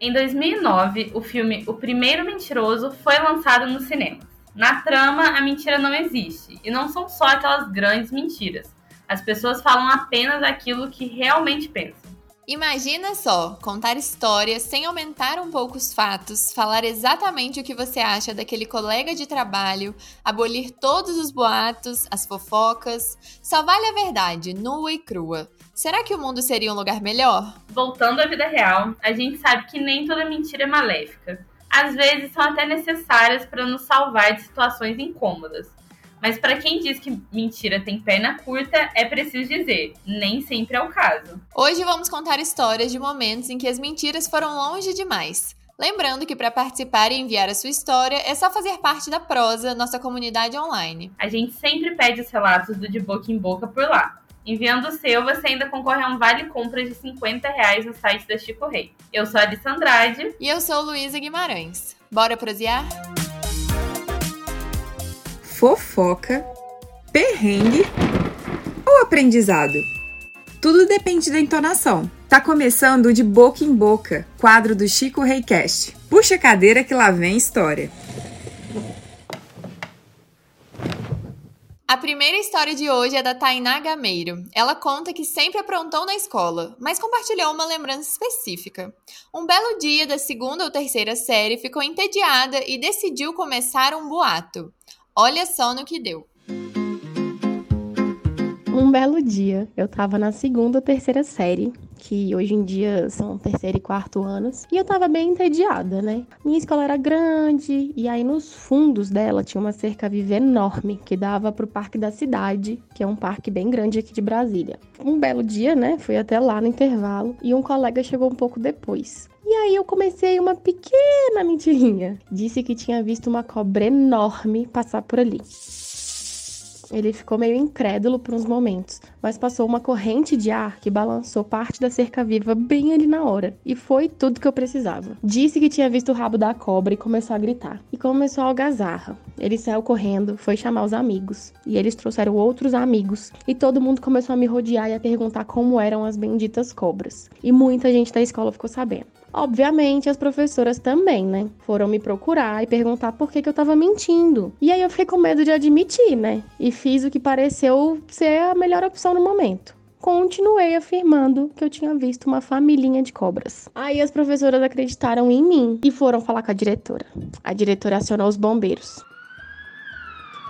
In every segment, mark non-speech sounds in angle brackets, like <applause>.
Em 2009, o filme O Primeiro Mentiroso foi lançado no cinema. Na trama, a mentira não existe, e não são só aquelas grandes mentiras. As pessoas falam apenas aquilo que realmente pensam. Imagina só, contar histórias sem aumentar um pouco os fatos, falar exatamente o que você acha daquele colega de trabalho, abolir todos os boatos, as fofocas. Só vale a verdade, nua e crua. Será que o mundo seria um lugar melhor? Voltando à vida real, a gente sabe que nem toda mentira é maléfica. Às vezes são até necessárias para nos salvar de situações incômodas. Mas para quem diz que mentira tem perna curta, é preciso dizer, nem sempre é o caso. Hoje vamos contar histórias de momentos em que as mentiras foram longe demais. Lembrando que para participar e enviar a sua história é só fazer parte da Prosa, nossa comunidade online. A gente sempre pede os relatos do De Boca em Boca por lá. Enviando o seu, você ainda concorre a um vale compra de 50 reais no site da Chico Rei. Eu sou a Alice Andrade. E eu sou Luísa Guimarães. Bora prosear? fofoca, perrengue ou aprendizado? Tudo depende da entonação. Tá começando o de boca em boca, quadro do Chico Reicast. Puxa a cadeira que lá vem história. A primeira história de hoje é da Tainá Gameiro. Ela conta que sempre aprontou na escola, mas compartilhou uma lembrança específica. Um belo dia da segunda ou terceira série ficou entediada e decidiu começar um boato. Olha só no que deu. Um belo dia, eu tava na segunda ou terceira série, que hoje em dia são terceiro e quarto anos, e eu tava bem entediada, né? Minha escola era grande, e aí nos fundos dela tinha uma cerca viva enorme que dava pro Parque da Cidade, que é um parque bem grande aqui de Brasília. Um belo dia, né? Fui até lá no intervalo e um colega chegou um pouco depois. E aí eu comecei uma pequena mentirinha. Disse que tinha visto uma cobra enorme passar por ali. Ele ficou meio incrédulo por uns momentos, mas passou uma corrente de ar que balançou parte da cerca viva bem ali na hora. E foi tudo que eu precisava. Disse que tinha visto o rabo da cobra e começou a gritar. E começou a algazarra. Ele saiu correndo, foi chamar os amigos. E eles trouxeram outros amigos. E todo mundo começou a me rodear e a perguntar como eram as benditas cobras. E muita gente da escola ficou sabendo. Obviamente, as professoras também, né? Foram me procurar e perguntar por que, que eu tava mentindo. E aí eu fiquei com medo de admitir, né? E fiz o que pareceu ser a melhor opção no momento continuei afirmando que eu tinha visto uma família de cobras. Aí as professoras acreditaram em mim e foram falar com a diretora. A diretora acionou os bombeiros.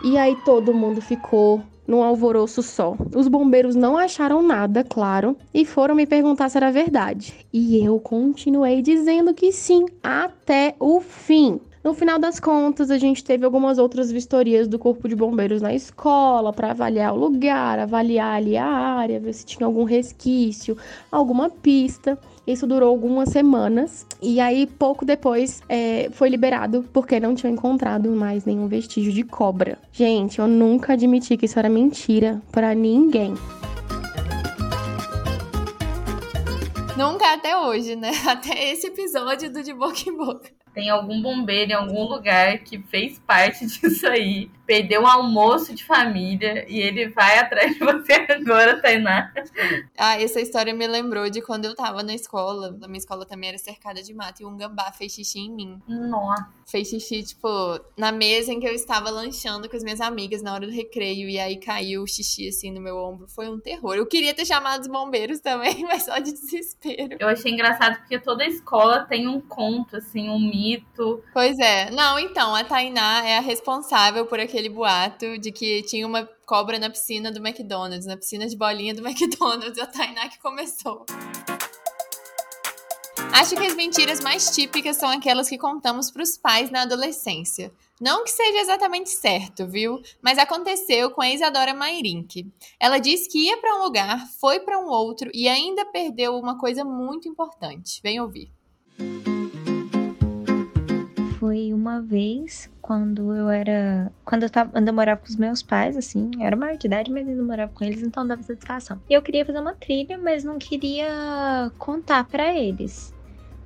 E aí todo mundo ficou num alvoroço só. Os bombeiros não acharam nada, claro, e foram me perguntar se era verdade. E eu continuei dizendo que sim, até o fim. No final das contas, a gente teve algumas outras vistorias do Corpo de Bombeiros na escola para avaliar o lugar, avaliar ali a área, ver se tinha algum resquício, alguma pista. Isso durou algumas semanas e aí pouco depois é, foi liberado porque não tinha encontrado mais nenhum vestígio de cobra. Gente, eu nunca admiti que isso era mentira para ninguém. Nunca até hoje, né? <laughs> Até esse episódio do De Boca em Boca tem algum bombeiro em algum lugar que fez parte <laughs> disso aí, perdeu um almoço de família e ele vai atrás de você <laughs> agora, Tainá. Ah, essa história me lembrou de quando eu tava na escola. A minha escola também era cercada de mato e um gambá fez xixi em mim. Nossa. Fez xixi, tipo, na mesa em que eu estava lanchando com as minhas amigas na hora do recreio e aí caiu o xixi assim no meu ombro. Foi um terror. Eu queria ter chamado os bombeiros também, <laughs> mas só de desespero. Eu achei engraçado porque toda escola tem um conto, assim, um mito Pois é. Não, então, a Tainá é a responsável por aquele boato de que tinha uma cobra na piscina do McDonald's, na piscina de bolinha do <laughs> McDonald's. A Tainá que começou. Acho que as mentiras mais típicas são aquelas que contamos para os pais na adolescência. Não que seja exatamente certo, viu? Mas aconteceu com a Isadora Mairink. Ela disse que ia para um lugar, foi para um outro e ainda perdeu uma coisa muito importante. Vem ouvir foi uma vez quando eu era. Quando eu tava. Eu morava com os meus pais, assim. Eu era maior de idade, mas ainda morava com eles, então dava satisfação. E eu queria fazer uma trilha, mas não queria contar para eles.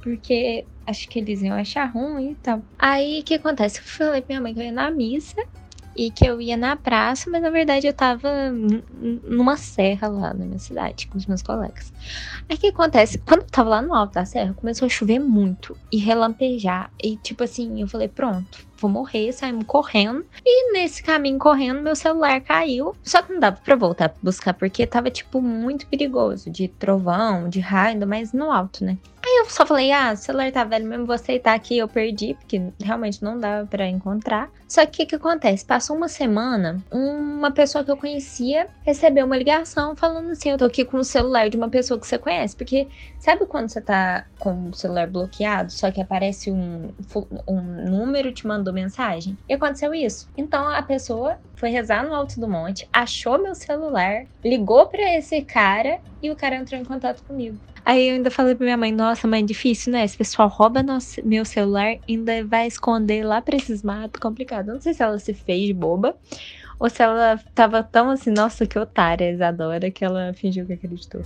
Porque acho que eles iam achar ruim e tal. Aí o que acontece? Eu falei pra minha mãe que eu ia na missa. E que eu ia na praça, mas na verdade eu tava numa serra lá na minha cidade com os meus colegas. Aí o que acontece? Quando eu tava lá no alto da serra, começou a chover muito e relampejar. E tipo assim, eu falei, pronto, vou morrer, saímos correndo. E nesse caminho correndo, meu celular caiu. Só que não dava pra voltar pra buscar, porque tava, tipo, muito perigoso. De trovão, de raio, ainda mais no alto, né? Eu só falei, ah, o celular tá velho mesmo, vou aceitar aqui, eu perdi, porque realmente não dava para encontrar. Só que o que, que acontece? Passou uma semana, uma pessoa que eu conhecia recebeu uma ligação falando assim: eu tô aqui com o celular de uma pessoa que você conhece. Porque sabe quando você tá com o celular bloqueado, só que aparece um, um número te mandou mensagem? E aconteceu isso. Então a pessoa foi rezar no alto do monte, achou meu celular, ligou para esse cara e o cara entrou em contato comigo. Aí eu ainda falei pra minha mãe, nossa, mãe, difícil, né? Esse pessoal rouba nosso, meu celular ainda vai esconder lá pra esses matos, complicado. Não sei se ela se fez boba ou se ela tava tão assim, nossa, que otária, Isadora, que ela fingiu que acreditou.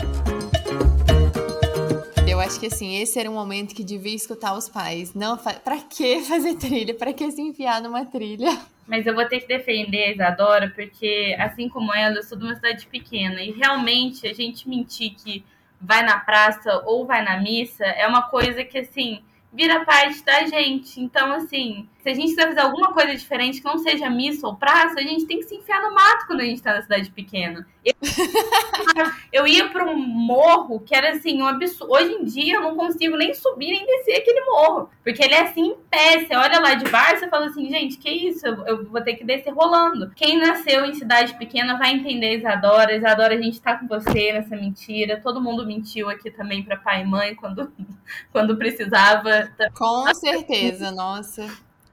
Eu acho que assim, esse era um momento que devia escutar os pais. Não, fa pra que <laughs> fazer trilha? Pra que se enfiar numa trilha? Mas eu vou ter que defender a Isadora, porque assim como ela, eu sou de uma cidade pequena. E realmente a gente mentir que vai na praça ou vai na missa é uma coisa que, assim, vira parte da gente. Então, assim, se a gente quiser fazer alguma coisa diferente que não seja missa ou praça, a gente tem que se enfiar no mato quando a gente tá na cidade pequena. Eu, <laughs> eu ia para um morro que era assim, um absurdo. Hoje em dia eu não consigo nem subir nem descer aquele morro. Porque ele é assim em pé. Você olha lá de baixo e fala assim, gente, que isso? Eu, eu, vou ter que descer rolando. Quem nasceu em cidade pequena vai entender Isadora. Isadora, a gente tá com você nessa mentira. Todo mundo mentiu aqui também para pai e mãe quando, <laughs> quando precisava. Com certeza, nossa.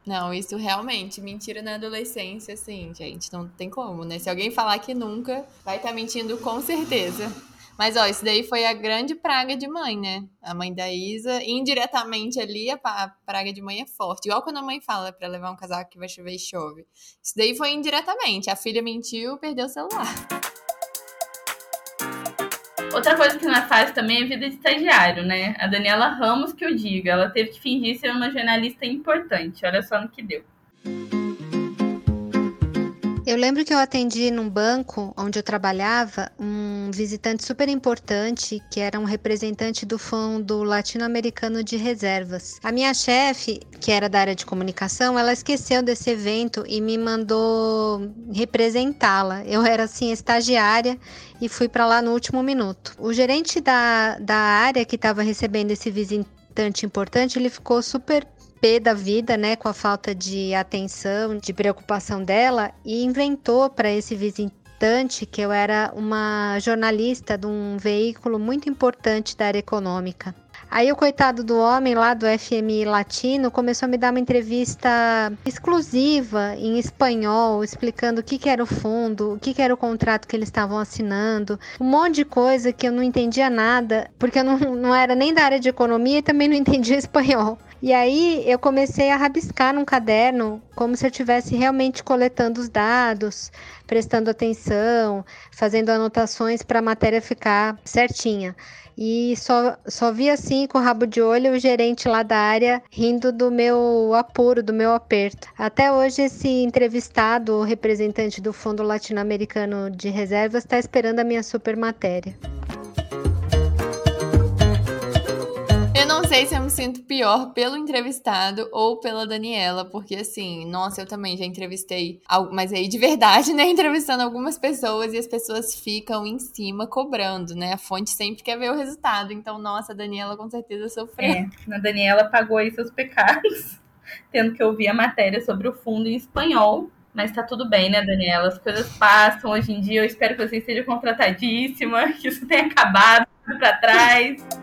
Não, isso realmente, mentira na adolescência, assim, gente, não tem como, né? Se alguém falar que nunca, vai estar tá mentindo com certeza. Mas, ó, isso daí foi a grande praga de mãe, né? A mãe da Isa, indiretamente ali, a praga de mãe é forte. Igual quando a mãe fala para levar um casaco que vai chover e chove. Isso daí foi indiretamente. A filha mentiu, perdeu o celular. Outra coisa que não é fácil também é a vida de estagiário, né? A Daniela Ramos, que eu diga, ela teve que fingir ser uma jornalista importante. Olha só no que deu. Eu lembro que eu atendi num banco onde eu trabalhava um visitante super importante que era um representante do Fundo Latino-Americano de Reservas. A minha chefe, que era da área de comunicação, ela esqueceu desse evento e me mandou representá-la. Eu era assim estagiária e fui para lá no último minuto. O gerente da, da área que estava recebendo esse visitante importante, ele ficou super pé da vida, né, com a falta de atenção, de preocupação dela, e inventou para esse visitante que eu era uma jornalista de um veículo muito importante da área econômica. Aí o coitado do homem lá do FMI Latino começou a me dar uma entrevista exclusiva em espanhol, explicando o que, que era o fundo, o que, que era o contrato que eles estavam assinando, um monte de coisa que eu não entendia nada, porque eu não, não era nem da área de economia e também não entendia <laughs> espanhol. E aí eu comecei a rabiscar num caderno, como se eu estivesse realmente coletando os dados, prestando atenção, fazendo anotações para a matéria ficar certinha. E só, só vi assim, com o rabo de olho, o gerente lá da área rindo do meu apuro, do meu aperto. Até hoje, esse entrevistado, o representante do Fundo Latino-Americano de Reservas, está esperando a minha super matéria. Sei se eu me sinto pior pelo entrevistado ou pela Daniela, porque assim, nossa, eu também já entrevistei, mas aí de verdade, <laughs> né? Entrevistando algumas pessoas e as pessoas ficam em cima cobrando, né? A fonte sempre quer ver o resultado. Então, nossa, a Daniela com certeza sofreu. É, a Daniela pagou aí seus pecados, <laughs> tendo que ouvir a matéria sobre o fundo em espanhol. Mas tá tudo bem, né, Daniela? As coisas passam hoje em dia. Eu espero que você esteja contratadíssima, <laughs> que isso tenha acabado para trás.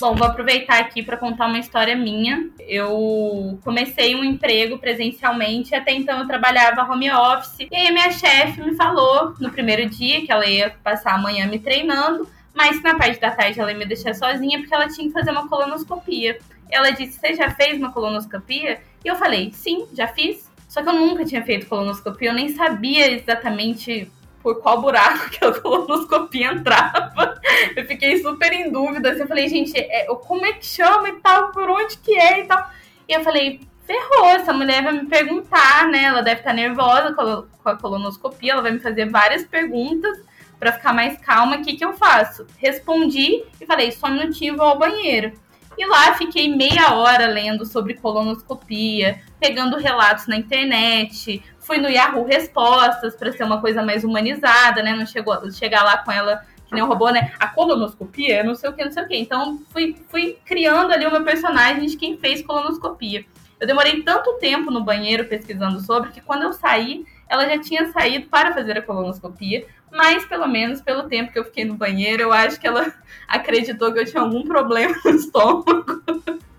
Bom, vou aproveitar aqui para contar uma história minha. Eu comecei um emprego presencialmente, até então eu trabalhava home office. E aí minha chefe me falou no primeiro dia que ela ia passar a manhã me treinando, mas na parte da tarde ela ia me deixar sozinha porque ela tinha que fazer uma colonoscopia. Ela disse: Você já fez uma colonoscopia? E eu falei: Sim, já fiz. Só que eu nunca tinha feito colonoscopia, eu nem sabia exatamente por qual buraco que a <laughs> colonoscopia entrava. Eu fiquei super em dúvida. Assim, eu falei, gente, é, como é que chama e tal? Por onde que é e tal? E eu falei, ferrou, essa mulher vai me perguntar, né? Ela deve estar nervosa com a colonoscopia, ela vai me fazer várias perguntas para ficar mais calma. O que, que eu faço? Respondi e falei, só um minutinho, vou ao banheiro. E lá fiquei meia hora lendo sobre colonoscopia, pegando relatos na internet, fui no Yahoo Respostas para ser uma coisa mais humanizada, né? Não chegou chegar lá com ela que nem um robô, né? A colonoscopia, não sei o que, não sei o que. Então fui, fui criando ali o meu personagem de quem fez colonoscopia. Eu demorei tanto tempo no banheiro pesquisando sobre que quando eu saí, ela já tinha saído para fazer a colonoscopia, mas pelo menos pelo tempo que eu fiquei no banheiro, eu acho que ela <laughs> acreditou que eu tinha algum problema no estômago.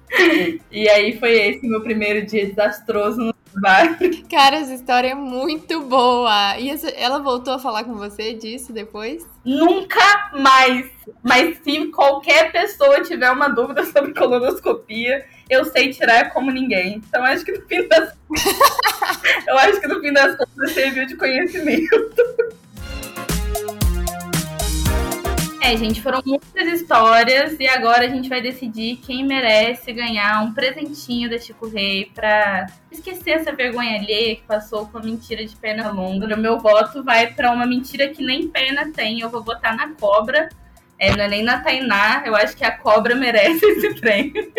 <laughs> e aí foi esse meu primeiro dia desastroso no Cara, essa história é muito boa. E essa, ela voltou a falar com você disso depois? Nunca mais. Mas se qualquer pessoa tiver uma dúvida sobre colonoscopia, eu sei tirar como ninguém. Então acho que no fim das <laughs> eu acho que no fim das contas serviu de conhecimento. É, gente, foram muitas histórias e agora a gente vai decidir quem merece ganhar um presentinho da Chico Rei pra esquecer essa vergonha alheia que passou com a mentira de perna longa. O meu voto vai para uma mentira que nem perna tem. Eu vou votar na cobra. É, não é nem na Tainá. Eu acho que a cobra merece esse <laughs> prêmio.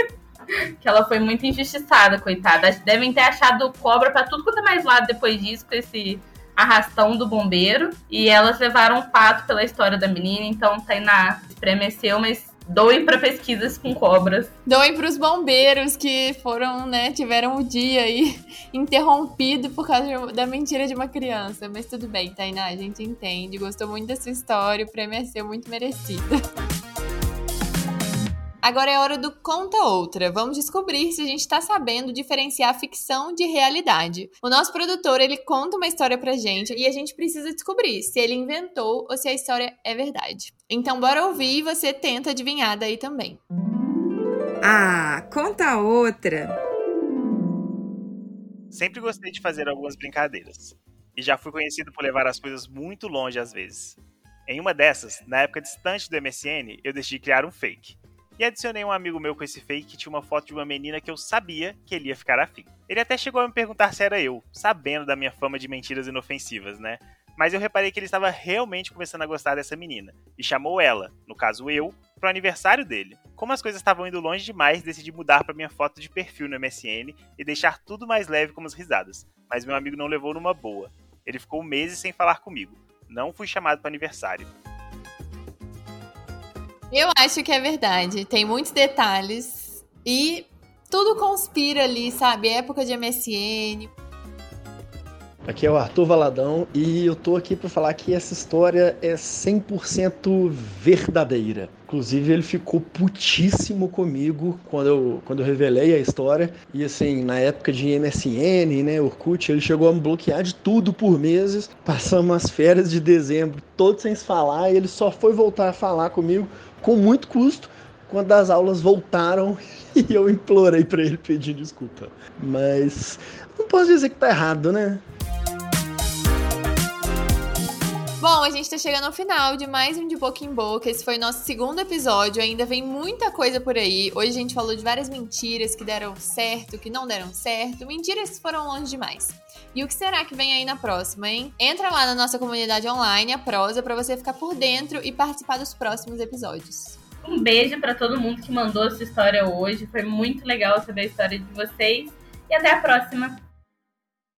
que ela foi muito injustiçada, coitada. Devem ter achado cobra para tudo quanto é mais lado depois disso, com esse arrastão do bombeiro. E elas levaram um pato pela história da menina, então Tainá estremeceu, mas doem para pesquisas com cobras. Doem para os bombeiros que foram, né, tiveram o dia aí <laughs> interrompido por causa da mentira de uma criança. Mas tudo bem, Tainá, a gente entende. Gostou muito dessa história, o prêmio é seu, muito merecido. <laughs> Agora é hora do Conta Outra. Vamos descobrir se a gente está sabendo diferenciar ficção de realidade. O nosso produtor, ele conta uma história pra gente e a gente precisa descobrir se ele inventou ou se a história é verdade. Então bora ouvir e você tenta adivinhar daí também. Ah, conta outra. Sempre gostei de fazer algumas brincadeiras. E já fui conhecido por levar as coisas muito longe às vezes. Em uma dessas, na época distante do MSN, eu decidi criar um fake e adicionei um amigo meu com esse fake que tinha uma foto de uma menina que eu sabia que ele ia ficar afim. Ele até chegou a me perguntar se era eu, sabendo da minha fama de mentiras inofensivas, né? Mas eu reparei que ele estava realmente começando a gostar dessa menina e chamou ela, no caso eu, pro aniversário dele. Como as coisas estavam indo longe demais, decidi mudar para minha foto de perfil no MSN e deixar tudo mais leve como as risadas. Mas meu amigo não levou numa boa. Ele ficou meses sem falar comigo. Não fui chamado para aniversário. Eu acho que é verdade. Tem muitos detalhes e tudo conspira ali, sabe? Época de MSN. Aqui é o Arthur Valadão e eu tô aqui para falar que essa história é 100% verdadeira. Inclusive, ele ficou putíssimo comigo quando eu, quando eu revelei a história. E assim, na época de MSN, né, Orkut, ele chegou a me bloquear de tudo por meses. Passamos as férias de dezembro todos sem se falar e ele só foi voltar a falar comigo com muito custo quando as aulas voltaram <laughs> e eu implorei para ele pedir desculpa. Mas não posso dizer que tá errado, né? Bom, a gente tá chegando ao final de mais um De Boca em Boca. Esse foi o nosso segundo episódio. Ainda vem muita coisa por aí. Hoje a gente falou de várias mentiras que deram certo, que não deram certo. Mentiras que foram longe demais. E o que será que vem aí na próxima, hein? Entra lá na nossa comunidade online, a Prosa, para você ficar por dentro e participar dos próximos episódios. Um beijo para todo mundo que mandou sua história hoje. Foi muito legal saber a história de vocês. E até a próxima!